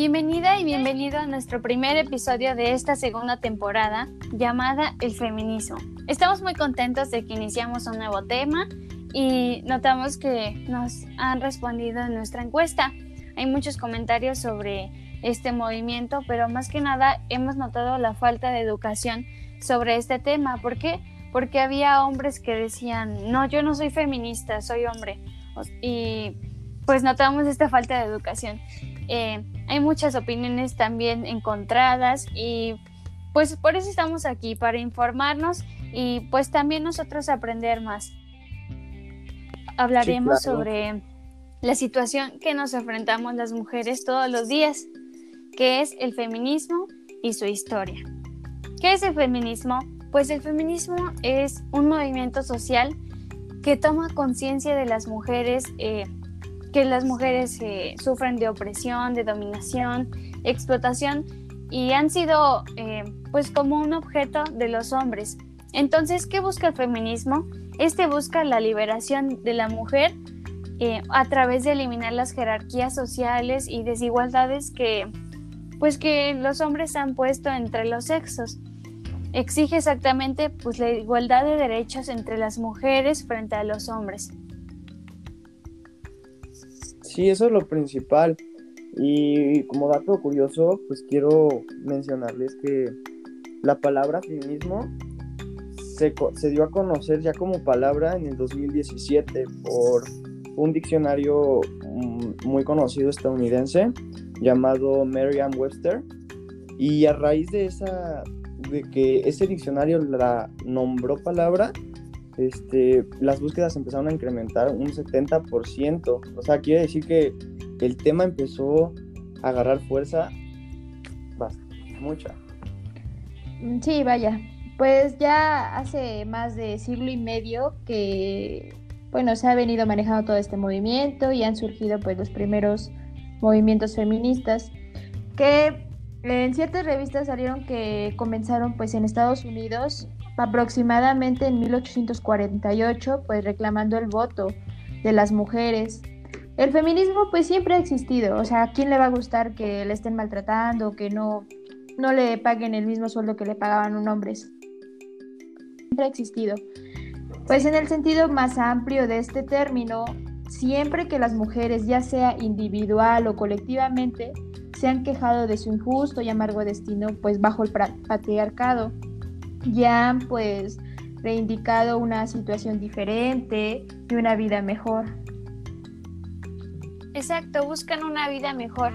Bienvenida y bienvenido a nuestro primer episodio de esta segunda temporada llamada El feminismo. Estamos muy contentos de que iniciamos un nuevo tema y notamos que nos han respondido en nuestra encuesta. Hay muchos comentarios sobre este movimiento, pero más que nada hemos notado la falta de educación sobre este tema. ¿Por qué? Porque había hombres que decían, no, yo no soy feminista, soy hombre. Y pues notamos esta falta de educación. Eh, hay muchas opiniones también encontradas y pues por eso estamos aquí, para informarnos y pues también nosotros aprender más. Hablaremos sobre la situación que nos enfrentamos las mujeres todos los días, que es el feminismo y su historia. ¿Qué es el feminismo? Pues el feminismo es un movimiento social que toma conciencia de las mujeres, eh, que las mujeres eh, sufren de opresión, de dominación, explotación y han sido eh, pues como un objeto de los hombres. Entonces, ¿qué busca el feminismo? Este busca la liberación de la mujer a través de eliminar las jerarquías sociales y desigualdades que pues que los hombres han puesto entre los sexos exige exactamente pues, la igualdad de derechos entre las mujeres frente a los hombres. Sí, eso es lo principal. Y como dato curioso, pues quiero mencionarles que la palabra feminismo se, se dio a conocer ya como palabra en el 2017 por un diccionario mm, muy conocido estadounidense llamado Merriam-Webster. Y a raíz de esa de que ese diccionario la nombró palabra, este, las búsquedas empezaron a incrementar un 70%. O sea, quiere decir que el tema empezó a agarrar fuerza mucha. Mm, sí, vaya. Pues ya hace más de siglo y medio que, bueno, se ha venido manejando todo este movimiento y han surgido pues los primeros movimientos feministas que en ciertas revistas salieron que comenzaron pues en Estados Unidos aproximadamente en 1848 pues reclamando el voto de las mujeres. El feminismo pues siempre ha existido, o sea, ¿a quién le va a gustar que le estén maltratando, que no, no le paguen el mismo sueldo que le pagaban un hombre? Siempre ha existido. Pues en el sentido más amplio de este término, siempre que las mujeres, ya sea individual o colectivamente, se han quejado de su injusto y amargo destino pues bajo el patriarcado. Ya han pues reindicado una situación diferente y una vida mejor. Exacto, buscan una vida mejor.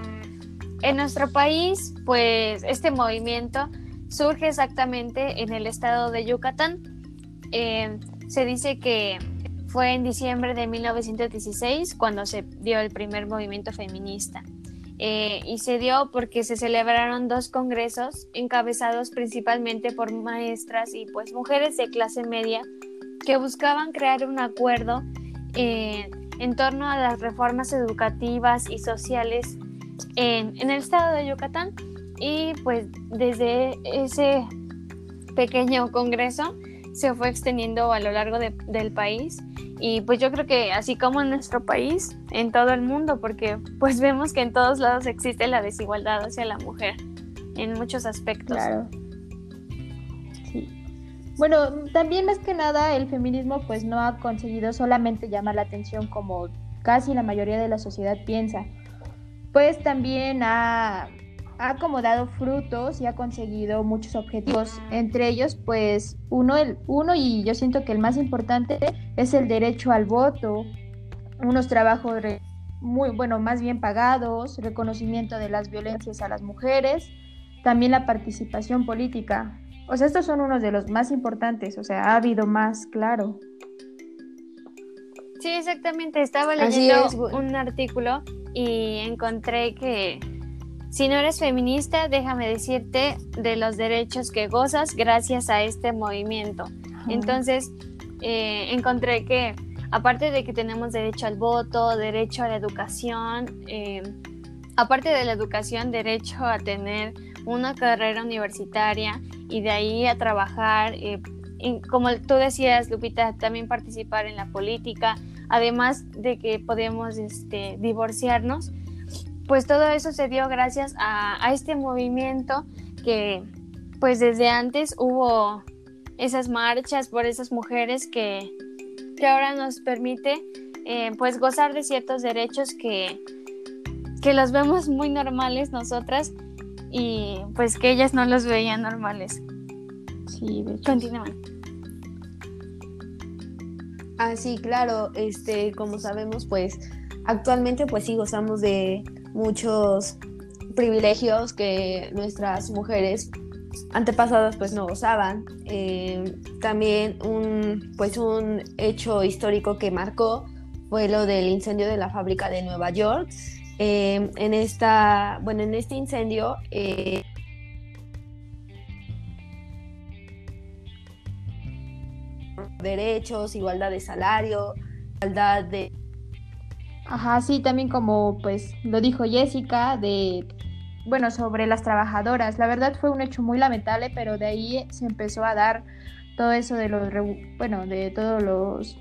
En nuestro país, pues este movimiento surge exactamente en el estado de Yucatán. Eh, se dice que fue en diciembre de 1916 cuando se dio el primer movimiento feminista. Eh, y se dio porque se celebraron dos congresos encabezados principalmente por maestras y pues mujeres de clase media que buscaban crear un acuerdo eh, en torno a las reformas educativas y sociales en, el estado de Yucatán. Y pues desde ese pequeño congreso se fue extendiendo a lo largo del país y pues yo creo que así como en nuestro país, en todo el mundo, porque pues vemos que en todos lados existe la desigualdad hacia la mujer, en muchos aspectos. Claro. Sí. Bueno, también más que nada el feminismo pues no ha conseguido solamente llamar la atención como casi la mayoría de la sociedad piensa, pues también ha ha como dado frutos y ha conseguido muchos objetivos. Entre ellos, pues uno, el, uno y yo siento que el más importante es el derecho al voto, unos trabajos muy, bueno, más bien pagados, reconocimiento de las violencias a las mujeres, también la participación política. O sea, estos son unos de los más importantes, o sea, ha habido más, claro. Sí, exactamente. Estaba leyendo un artículo y encontré que si no eres feminista, déjame decirte de los derechos que gozas gracias a este movimiento. Entonces, eh, encontré que aparte de que tenemos derecho al voto, derecho a la educación, eh, aparte de la educación, derecho a tener una carrera universitaria y de ahí a trabajar, eh, como tú decías, Lupita, también participar en la política, además de que podemos este, divorciarnos pues todo eso se dio gracias a, a este movimiento que pues desde antes hubo esas marchas por esas mujeres que, que ahora nos permite eh, pues gozar de ciertos derechos que, que los vemos muy normales nosotras y pues que ellas no los veían normales. Sí, de hecho. Continúan. Ah, sí, claro, este, como sabemos, pues actualmente pues sí gozamos de muchos privilegios que nuestras mujeres antepasadas pues no gozaban. Eh, también un, pues un hecho histórico que marcó fue lo del incendio de la fábrica de Nueva York. Eh, en esta, bueno, en este incendio eh, derechos, igualdad de salario, igualdad de Ajá, sí, también como pues lo dijo Jessica, de, bueno, sobre las trabajadoras. La verdad fue un hecho muy lamentable, pero de ahí se empezó a dar todo eso de los, bueno, de todos los,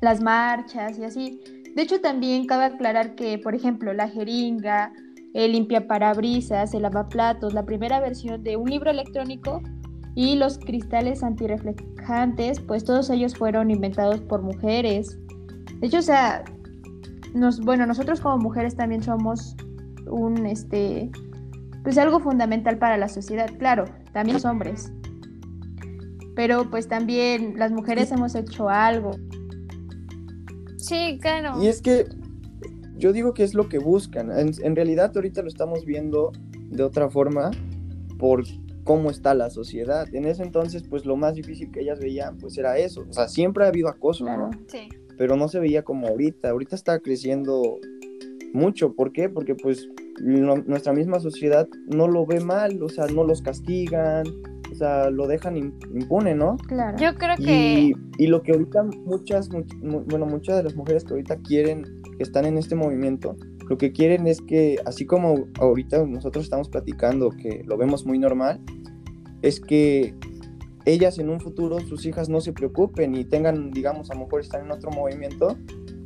las marchas y así. De hecho, también cabe aclarar que, por ejemplo, la jeringa, el limpiaparabrisas, el lavaplatos, la primera versión de un libro electrónico y los cristales antirreflejantes, pues todos ellos fueron inventados por mujeres. De hecho, o sea, nos, bueno, nosotros como mujeres también somos un, este, pues algo fundamental para la sociedad, claro, también los hombres. Pero pues también las mujeres hemos hecho algo. Sí, claro. Y es que yo digo que es lo que buscan. En, en realidad ahorita lo estamos viendo de otra forma por cómo está la sociedad. En ese entonces, pues lo más difícil que ellas veían, pues era eso. O sea, siempre ha habido acoso, Claro. ¿no? Sí. Pero no se veía como ahorita. Ahorita está creciendo mucho. ¿Por qué? Porque pues no- nuestra misma sociedad no lo ve mal, o sea, no los castigan, o sea, lo dejan im- impune, ¿no? Claro. Yo creo que Y, y lo que ahorita muchas, much- mu- bueno, muchas de las mujeres que ahorita quieren, que están en este movimiento, lo que quieren es que, así como ahorita nosotros estamos platicando, que lo vemos muy normal, es que ellas en un futuro, sus hijas no se preocupen y tengan, digamos, a lo mejor están en otro movimiento,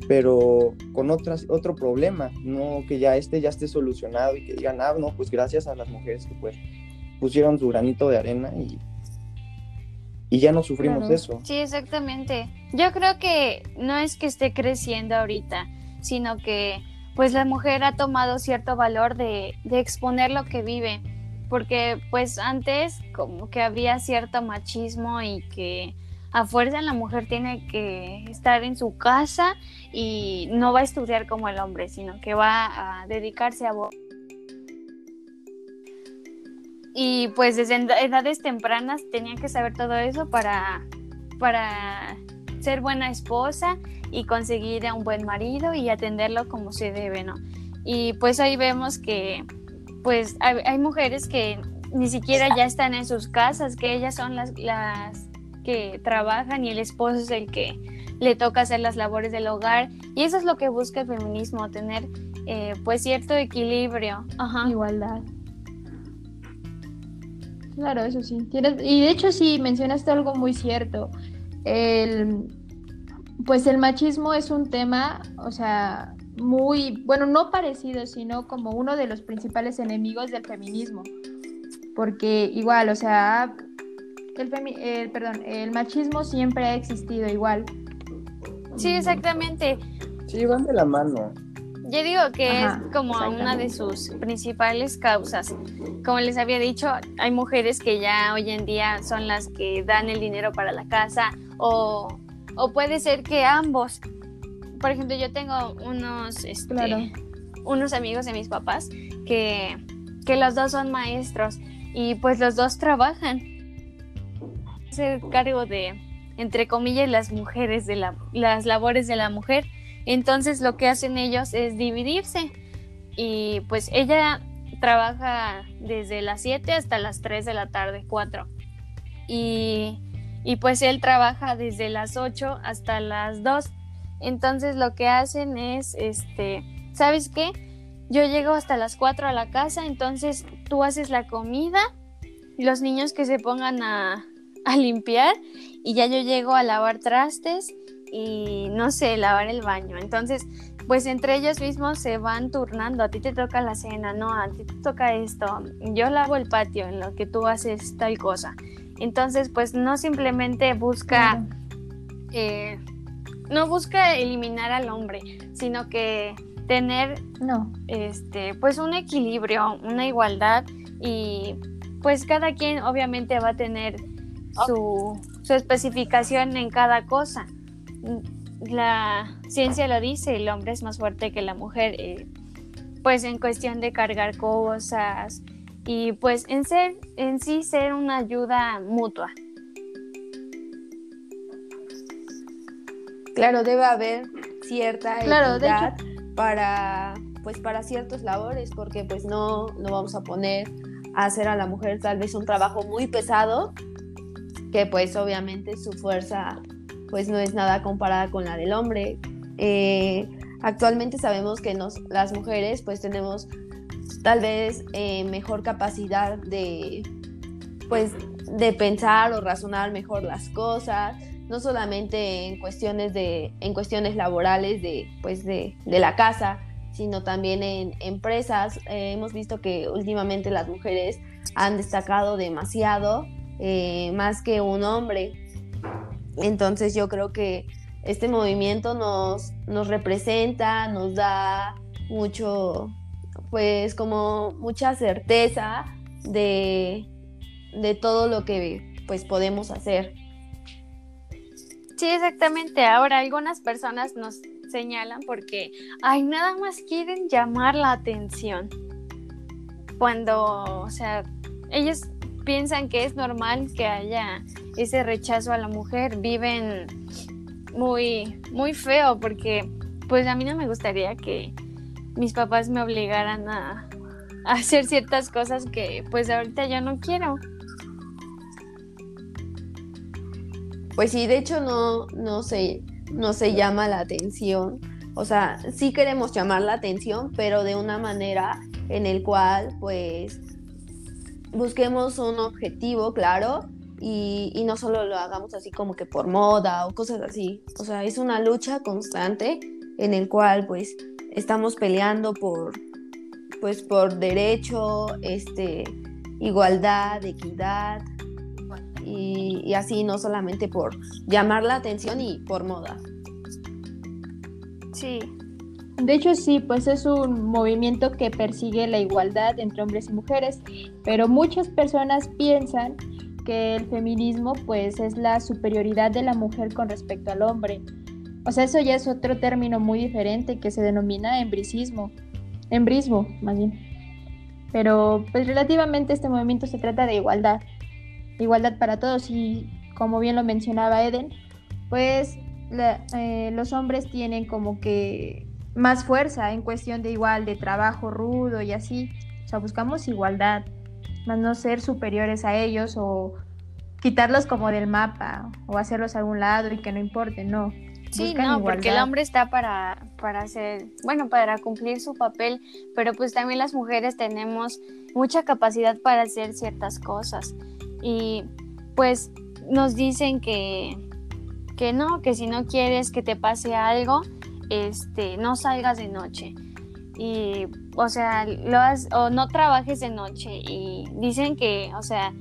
pero con otras, otro problema, no que ya este ya esté solucionado y que digan, ah, no, pues gracias a las mujeres que pues pusieron su granito de arena y, y ya no sufrimos Claro. eso. Sí, exactamente. Yo creo que no es que esté creciendo ahorita, sino que pues la mujer ha tomado cierto valor de, de exponer lo que vive, porque pues antes como que había cierto machismo y que a fuerza la mujer tiene que estar en su casa y no va a estudiar como el hombre, sino que va a dedicarse a... Y pues desde ed- edades tempranas tenía que saber todo eso para, para ser buena esposa y conseguir a un buen marido y atenderlo como se debe, ¿no? Y pues ahí vemos que pues hay, hay mujeres que ni siquiera ya están en sus casas, que ellas son las, las que trabajan y el esposo es el que le toca hacer las labores del hogar y eso es lo que busca el feminismo, tener eh, pues cierto equilibrio. Ajá. Igualdad. Claro, eso sí. Tienes, y de hecho sí, mencionaste algo muy cierto. El, pues el machismo es un tema, o sea, muy, bueno, no parecido, sino como uno de los principales enemigos del feminismo. Porque igual, o sea, el, femi- el- perdón, el machismo siempre ha existido igual. Sí, exactamente. Sí, van de la mano. Yo digo que Ajá, es como una de sus principales causas. Como les había dicho, hay mujeres que ya hoy en día son las que dan el dinero para la casa o, o puede ser que ambos. Por ejemplo, yo tengo unos, este, Claro. unos amigos de mis papás que, que los dos son maestros y pues los dos trabajan. Se cargo de, entre comillas, las mujeres, de la, las labores de la mujer. Entonces lo que hacen ellos es dividirse. Y pues ella trabaja desde las 7 hasta las 3 de la tarde, 4. Y, y pues él trabaja desde las 8 hasta las 2. Entonces lo que hacen es, este, ¿sabes qué? Yo llego hasta las 4 a la casa, entonces tú haces la comida, los niños que se pongan a, a limpiar y ya yo llego a lavar trastes y no sé, lavar el baño. Entonces, pues entre ellos mismos se van turnando, a ti te toca la cena, no, a ti te toca esto, yo lavo el patio en lo que tú haces tal cosa. Entonces, pues no simplemente busca, eh, no busca eliminar al hombre, sino que tener, no. este, pues un equilibrio, una igualdad y pues cada quien obviamente va a tener su, su especificación en cada cosa la ciencia lo dice, el hombre es más fuerte que la mujer, eh, pues en cuestión de cargar cosas y pues en ser, en sí ser una ayuda mutua. Claro, debe haber cierta claro, para pues para ciertos labores, porque pues no, no vamos a poner a hacer a la mujer tal vez un trabajo muy pesado, que pues obviamente su fuerza pues no es nada comparada con la del hombre. Eh, actualmente sabemos que las mujeres pues tenemos tal vez eh, mejor capacidad de pues de pensar o razonar mejor las cosas no solamente en cuestiones de en cuestiones laborales de pues de, la casa sino también en empresas eh, hemos visto que últimamente las mujeres han destacado demasiado más que un hombre entonces yo creo que este movimiento nos, nos representa, nos da mucho, pues como mucha certeza de, de todo lo que pues podemos hacer. Sí, exactamente. Ahora algunas personas nos señalan porque, ay, nada más quieren llamar la atención. Cuando, o sea, ellos piensan que es normal que haya ese rechazo a la mujer, viven muy, muy feo porque pues a mí no me gustaría que mis papás me obligaran a, hacer ciertas cosas que pues ahorita yo no quiero. Pues sí, de hecho no, no, se, no se llama la atención. O sea, sí queremos llamar la atención, pero de una manera en el cual pues busquemos un objetivo claro y, no solo lo hagamos así como que por moda o cosas así. O sea, es una lucha constante en el cual pues estamos peleando por pues por derecho, este, igualdad, equidad y, y así no solamente por llamar la atención y por moda. Sí, de hecho, sí, pues es un movimiento que persigue la igualdad entre hombres y mujeres, pero muchas personas piensan que el feminismo pues es la superioridad de la mujer con respecto al hombre. O sea, eso ya es otro término muy diferente que se denomina embricismo, embrismo más bien. Pero pues relativamente este movimiento se trata de igualdad, igualdad para todos y como bien lo mencionaba Eden, pues eh, los hombres tienen como que más fuerza en cuestión de igual, de trabajo rudo y así. O sea, buscamos igualdad, más no ser superiores a ellos o quitarlos como del mapa o hacerlos a algún lado y que no importe, no. Sí, no, porque el hombre está para, para hacer, bueno, para cumplir su papel, pero pues también las mujeres tenemos mucha capacidad para hacer ciertas cosas. Y pues nos dicen que, que no, que si no quieres que te pase algo, este, no salgas de noche. Y, o sea, lo o no trabajes de noche. Y dicen que, o sea,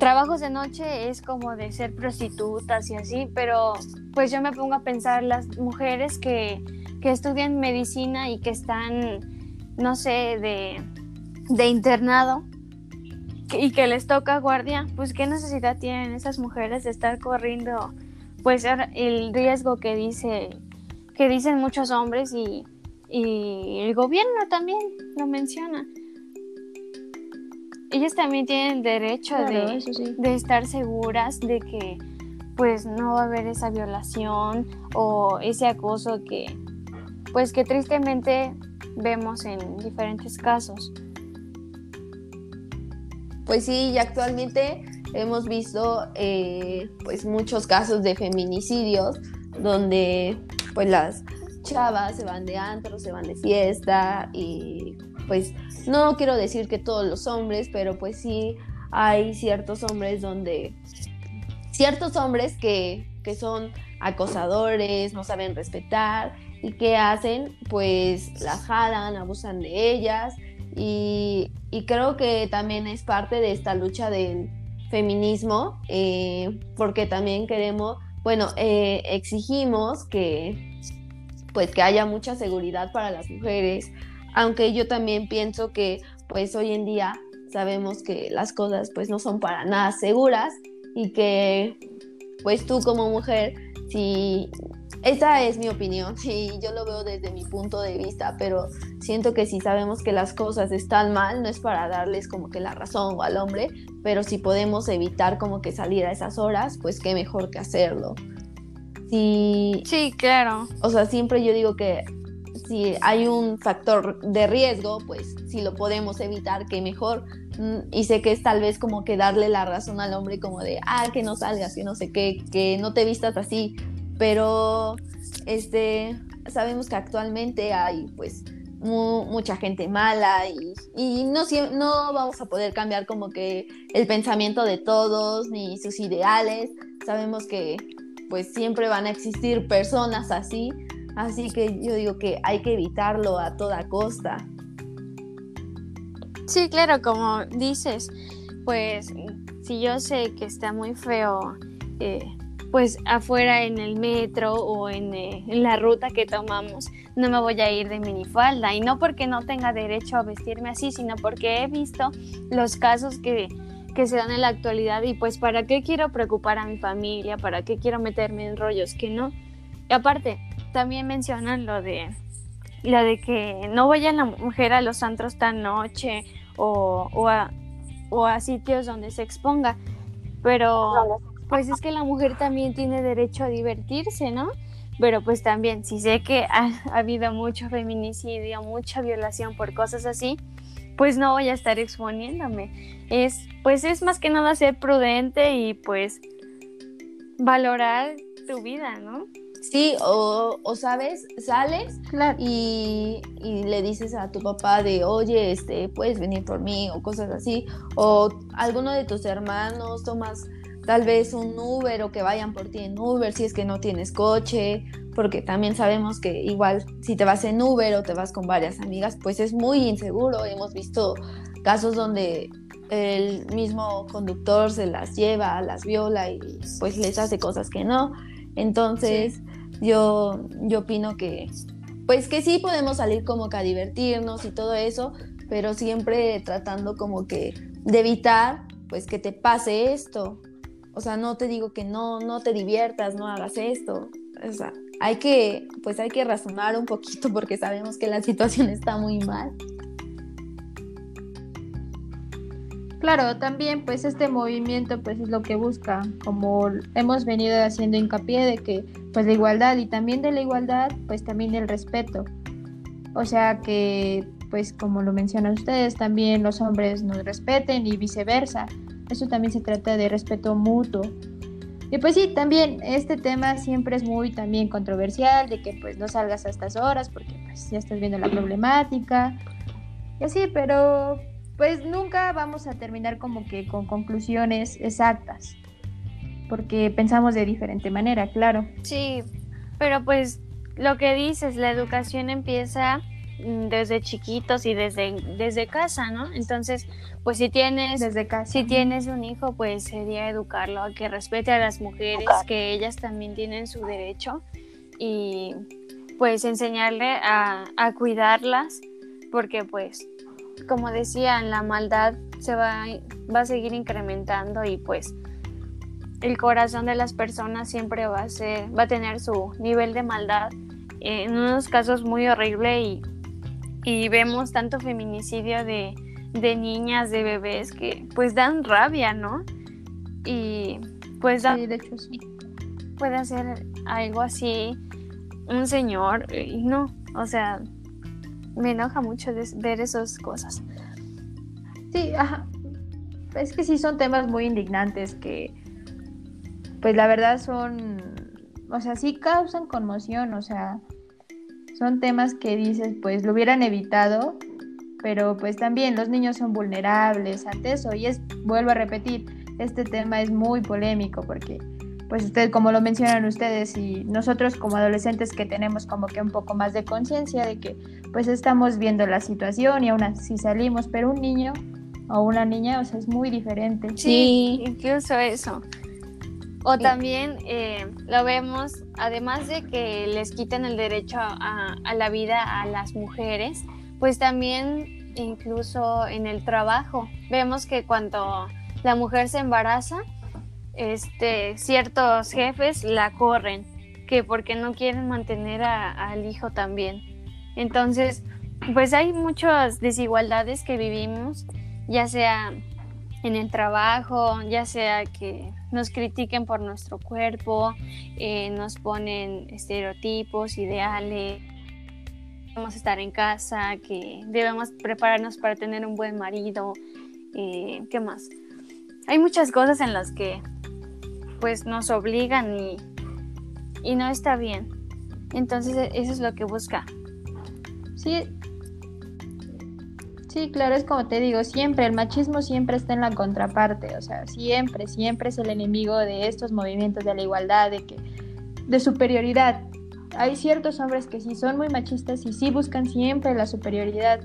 trabajos de noche es como de ser prostitutas y así, pero pues yo me pongo a pensar las mujeres que, que estudian medicina y que están, no sé, de, de internado y que les toca guardia, pues qué necesidad tienen esas mujeres de estar corriendo pues el riesgo que dice que dicen muchos hombres y, el gobierno también lo menciona. Ellas también tienen derecho de, de estar seguras de que pues no va a haber esa violación o ese acoso que pues que tristemente vemos en diferentes casos. Pues sí, y actualmente hemos visto eh, pues muchos casos de feminicidios donde pues las chavas se van de antro, se van de fiesta y pues no quiero decir que todos los hombres, pero pues sí hay ciertos hombres donde ciertos hombres que, que son acosadores, no saben respetar y ¿qué hacen? Pues las jalan, abusan de ellas y, creo que también es parte de esta lucha del feminismo eh, porque también queremos, bueno, eh, exigimos que pues que haya mucha seguridad para las mujeres, aunque yo también pienso que pues hoy en día sabemos que las cosas pues no son para nada seguras y que pues tú como mujer, si esa es mi opinión y yo lo veo desde mi punto de vista, pero siento que si sabemos que las cosas están mal, no es para darles como que la razón o al hombre, pero si podemos evitar como que salir a esas horas, pues qué mejor que hacerlo. Sí, claro. O sea, siempre yo digo que si hay un factor de riesgo, pues si lo podemos evitar, qué mejor. Mm, y sé que es tal vez como que darle la razón al hombre como de, ah, que no salgas, que no sé qué, que no te vistas así. Pero este, sabemos que actualmente hay pues mucha gente mala y, y, no, no vamos a poder cambiar como que el pensamiento de todos ni sus ideales. Sabemos que pues siempre van a existir personas así, así que yo digo que hay que evitarlo a toda costa. Sí, claro, como dices, pues si yo sé que está muy feo, eh, pues afuera en el metro o en, eh, en, la ruta que tomamos, no me voy a ir de minifalda. Y no porque no tenga derecho a vestirme así, sino porque he visto los casos que que se dan en la actualidad y pues para qué quiero preocupar a mi familia, para qué quiero meterme en rollos que no. Y aparte, también mencionan lo de de que no vaya la mujer a los antros tan noche o, o, a, o a sitios donde se exponga. Pero pues es que la mujer también tiene derecho a divertirse, ¿no? Pero pues también, si sé que ha, ha habido mucho feminicidio, mucha violación por cosas así, pues no voy a estar exponiéndome. Es, pues es más que nada ser prudente y pues valorar tu vida, ¿no? Sí, o, sabes, sales y, y, le dices a tu papá de, oye, este, puedes venir por mí o cosas así, o alguno de tus hermanos tomas tal vez un Uber o que vayan por ti en Uber si es que no tienes coche, porque también sabemos que igual si te vas en Uber o te vas con varias amigas, pues es muy inseguro. Hemos visto casos donde el mismo conductor se las lleva, las viola y pues les hace cosas que no. Entonces, yo, yo opino que pues que sí podemos salir como que a divertirnos y todo eso, pero siempre tratando como que de evitar pues que te pase esto, o sea, no te digo que no, no te diviertas, no hagas esto. O sea, hay que, pues hay que razonar un poquito porque sabemos que la situación está muy mal. Claro, también pues este movimiento pues es lo que busca, como hemos venido haciendo hincapié de que pues la igualdad y también de la igualdad pues también el respeto. O sea que pues como lo mencionan ustedes, también los hombres nos respeten y viceversa. Eso también se trata de respeto mutuo. Y pues sí, también este tema siempre es muy también controversial, de que pues no salgas a estas horas porque pues ya estás viendo la problemática. Y así, pero pues nunca vamos a terminar como que con conclusiones exactas, porque pensamos de diferente manera, claro. Sí, pero pues lo que dices, la educación empieza desde chiquitos y desde, desde casa, ¿no? Entonces, pues si tienes, desde casa. si tienes un hijo, pues sería educarlo a que respete a las mujeres, que ellas también tienen su derecho y pues enseñarle a, a cuidarlas, porque pues, como decían, la maldad se va, va a seguir incrementando y pues el corazón de las personas siempre va a ser, va a tener su nivel de maldad en unos casos muy horrible y y vemos tanto feminicidio de, niñas, de bebés que pues dan rabia, ¿no? Y pues da, sí, de hecho sí. puede hacer algo así un señor y no, o sea, me enoja mucho ver esas cosas. Sí, ajá. Es que sí son temas muy indignantes que pues la verdad son, o sea, sí causan conmoción, o sea, son temas que dices, pues lo hubieran evitado, pero pues también los niños son vulnerables ante eso y es, vuelvo a repetir, este tema es muy polémico porque pues usted, como lo mencionan ustedes, y nosotros como adolescentes que tenemos como que un poco más de conciencia de que pues estamos viendo la situación y aún así salimos, pero un niño o una niña, o sea, es muy diferente. Sí, incluso eso. O también eh, lo vemos, además de que les quiten el derecho a, a, la vida a las mujeres, pues también incluso en el trabajo. Vemos que cuando la mujer se embaraza, este, ciertos jefes la corren, que porque no quieren mantener al hijo también. Entonces, pues hay muchas desigualdades que vivimos, ya sea en el trabajo, ya sea que nos critiquen por nuestro cuerpo, eh, nos ponen estereotipos, ideales, debemos estar en casa, que debemos prepararnos para tener un buen marido, eh, ¿qué más? Hay muchas cosas en las que pues nos obligan y, y no está bien. Entonces e, eso es lo que busca. Sí, Sí, claro, es como te digo, siempre, el machismo siempre está en la contraparte, o sea, siempre, siempre es el enemigo de estos movimientos de la igualdad, de que, de superioridad. Hay ciertos hombres que sí son muy machistas y sí buscan siempre la superioridad.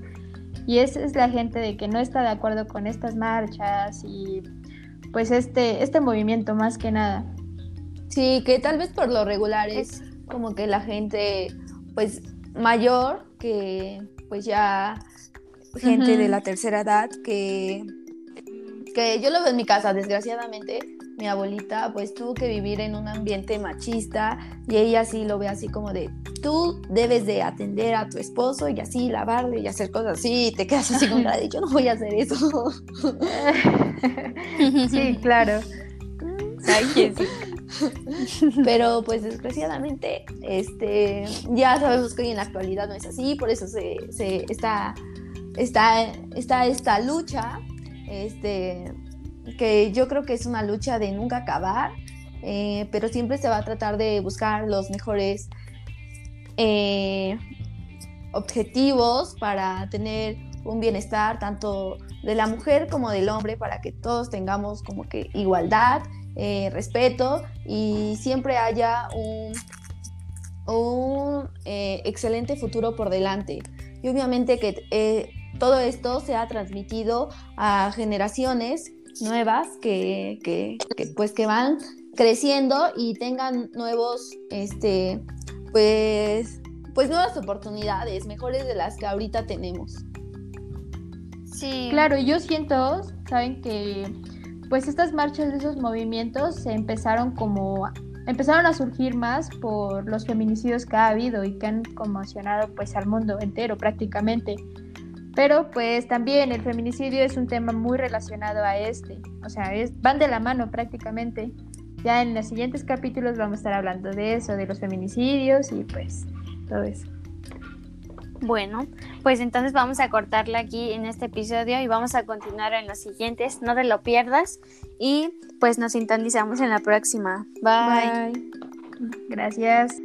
Y esa es la gente de que no está de acuerdo con estas marchas y pues este, este movimiento más que nada. Sí, que tal vez por lo regular es como que la gente pues mayor que pues ya gente de la tercera edad que, que yo lo veo en mi casa, desgraciadamente, mi abuelita pues tuvo que vivir en un ambiente machista y ella sí lo ve así como de tú debes de atender a tu esposo y así lavarle y hacer cosas así y te quedas así como de yo no voy a hacer eso. sí, claro. Pero pues desgraciadamente este ya sabemos que hoy en la actualidad no es así, por eso se, se está está, está esta lucha, este, que yo creo que es una lucha de nunca acabar, eh, pero siempre se va a tratar de buscar los mejores eh, objetivos para tener un bienestar tanto de la mujer como del hombre, para que todos tengamos como que igualdad, eh, respeto y siempre haya un, un excelente futuro por delante. Y obviamente que todo esto se ha transmitido a generaciones nuevas que, que, pues que van creciendo y tengan nuevos este pues pues nuevas oportunidades mejores de las que ahorita tenemos. Sí. Claro yo siento saben que pues estas marchas de esos movimientos se empezaron como empezaron a surgir más por los feminicidios que ha habido y que han conmocionado pues al mundo entero prácticamente pero pues también el feminicidio es un tema muy relacionado a este, o sea, es, van de la mano prácticamente. Ya en los siguientes capítulos vamos a estar hablando de eso, de los feminicidios y pues todo eso. Bueno, pues entonces vamos a cortarla aquí en este episodio y vamos a continuar en los siguientes. No te lo pierdas y pues nos sintonizamos en la próxima. Bye. Bye. Gracias.